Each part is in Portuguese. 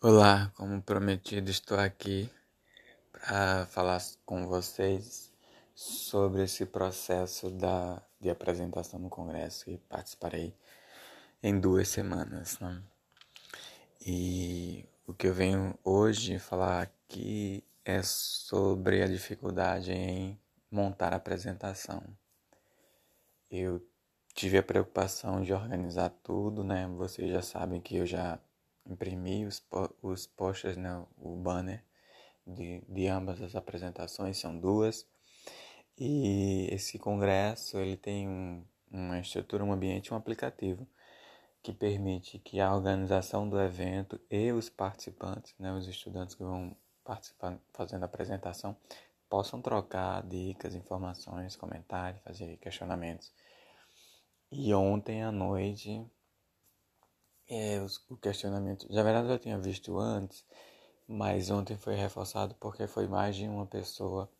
Olá, como prometido, estou aqui para falar com vocês sobre esse processo da, de apresentação no Congresso que participarei em duas semanas. Né? E o que eu venho hoje falar aqui é sobre a dificuldade em montar a apresentação. Eu tive a preocupação de organizar tudo, né? Vocês já sabem que eu já imprimi os, os posters, né, o banner de, de ambas as apresentações, são duas. E esse congresso ele tem um, uma estrutura, um ambiente, um aplicativo que permite que a organização do evento e os participantes, né, os estudantes que vão participar fazendo a apresentação, possam trocar dicas, informações, comentários, fazer questionamentos. E ontem à noite é, o questionamento. Na verdade, eu tinha visto antes, mas ontem foi reforçado porque foi mais de uma pessoa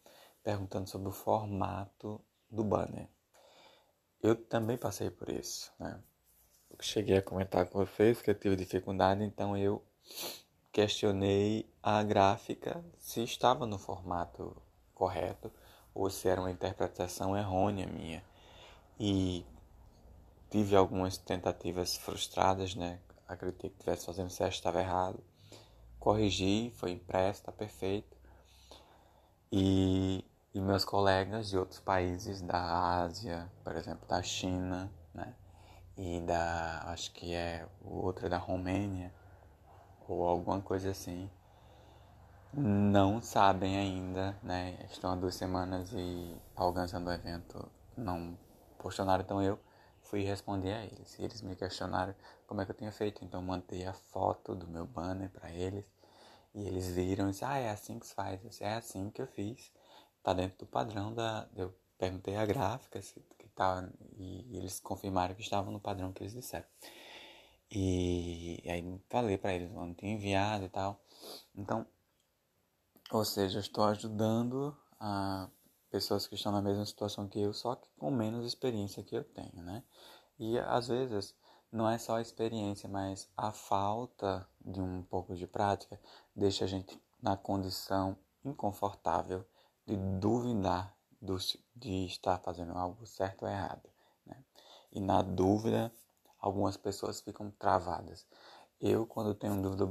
perguntando sobre o formato do banner. Eu também passei por isso, né? Eu cheguei a comentar com vocês que eu tive dificuldade, então eu questionei a gráfica se estava no formato correto ou se era uma interpretação errônea minha. E tive algumas tentativas frustradas, né? Acreditei que estivesse fazendo certo, estava errado. Corrigi, foi impresso, está perfeito. E, e meus colegas de outros países da Ásia, por exemplo, da China, né? E da, acho que é outra da Romênia, ou alguma coisa assim, não sabem ainda, né? Estão há duas semanas e organizando o evento não postaram, então eu fui responder a eles. Eles me questionaram como é que eu tinha feito. Então mandei a foto do meu banner para eles. E eles viram e disseram, ah, é assim que se faz. disse, é assim que eu fiz. Tá dentro do padrão da. Eu perguntei a gráfica se, que tava, e eles confirmaram que estavam no padrão que eles disseram. E, e aí falei para eles onde tinha enviado e tal. Então, ou seja, eu estou ajudando a pessoas que estão na mesma situação que eu, só que com menos experiência que eu tenho, né? E às vezes não é só a experiência, mas a falta de um pouco de prática deixa a gente na condição inconfortável de duvidar do, de estar fazendo algo certo ou errado. Né? E na dúvida, algumas pessoas ficam travadas. Eu, quando tenho dúvida,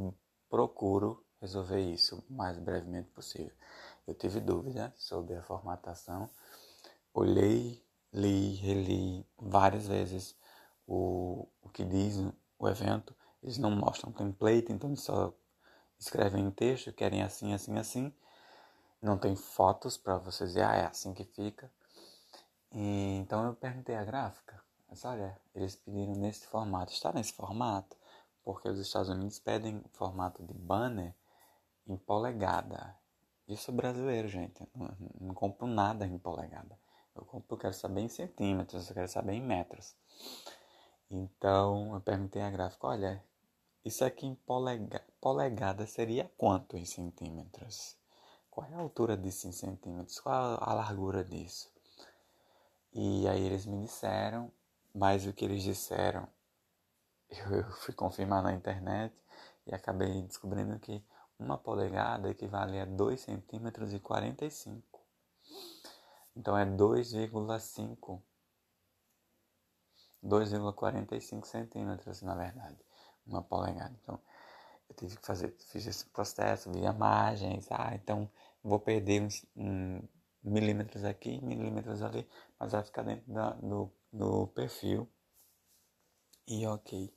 procuro resolver isso o mais brevemente possível. Eu tive dúvida sobre a formatação, olhei, li, reli várias vezes o, o que diz o evento. Eles não mostram template, então eles só escrevem em texto, querem assim, assim, assim. Não tem fotos para vocês dizer, ah, é assim que fica. E, então eu perguntei a gráfica, mas olha, eles pediram nesse formato, está nesse formato? Porque os Estados Unidos pedem formato de banner em polegada. Isso é brasileiro, gente. Não, não compro nada em polegada. Eu compro, eu quero saber em centímetros, eu quero saber em metros. Então eu perguntei à gráfica, olha, isso aqui em polega, polegada seria quanto em centímetros? Qual é a altura disso em centímetros? Qual a largura disso? E aí eles me disseram, mas o que eles disseram, eu, eu fui confirmar na internet e acabei descobrindo que uma polegada equivale a 2 centímetros e 45. Então é 2,5 2,45 centímetros, na verdade, uma polegada. Então, eu tive que fazer, fiz esse processo, vi imagens, ah, então vou perder uns um, milímetros aqui, milímetros ali, mas vai ficar dentro da, do, do perfil. E ok.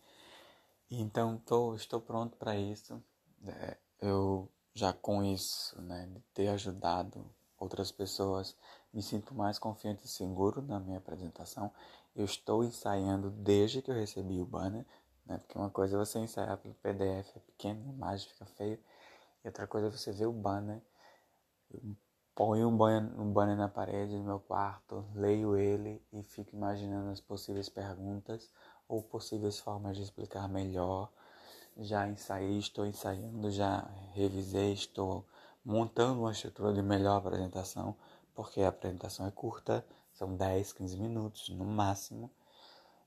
Então, tô, estou pronto para isso. É, eu já com isso, né, de ter ajudado outras pessoas, me sinto mais confiante e seguro na minha apresentação. Eu estou ensaiando desde que eu recebi o banner, né, porque uma coisa é você ensaiar pelo PDF, é pequeno, imagem fica feio, e outra coisa é você ver o banner. Eu ponho um banner, um banner na parede do meu quarto, leio ele e fico imaginando as possíveis perguntas ou possíveis formas de explicar melhor. Já ensaiei, estou ensaiando, já revisei, estou montando uma estrutura de melhor apresentação, porque a apresentação é curta, são 10, 15 minutos no máximo.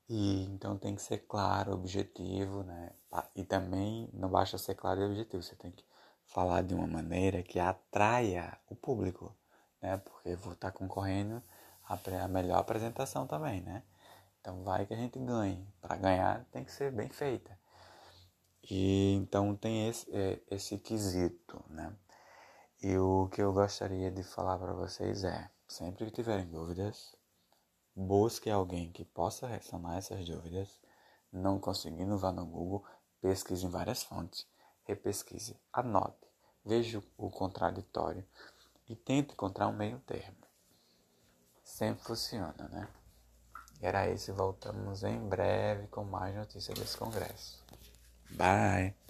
E então tem que ser claro, objetivo, né? E também não basta ser claro e objetivo, você tem que falar de uma maneira que atraia o público, né? Porque vou estar concorrendo a melhor apresentação também, né? Então vai que a gente ganhe. Para ganhar tem que ser bem feita. E então tem esse, é, esse quesito, né? E o que eu gostaria de falar para vocês é, sempre que tiverem dúvidas, busque alguém que possa sanar essas dúvidas. Não conseguindo, vá no Google, pesquise em várias fontes, repesquise, anote, veja o contraditório e tente encontrar um meio termo. Sempre funciona, né? Era isso, voltamos em breve com mais notícias desse congresso. Bye!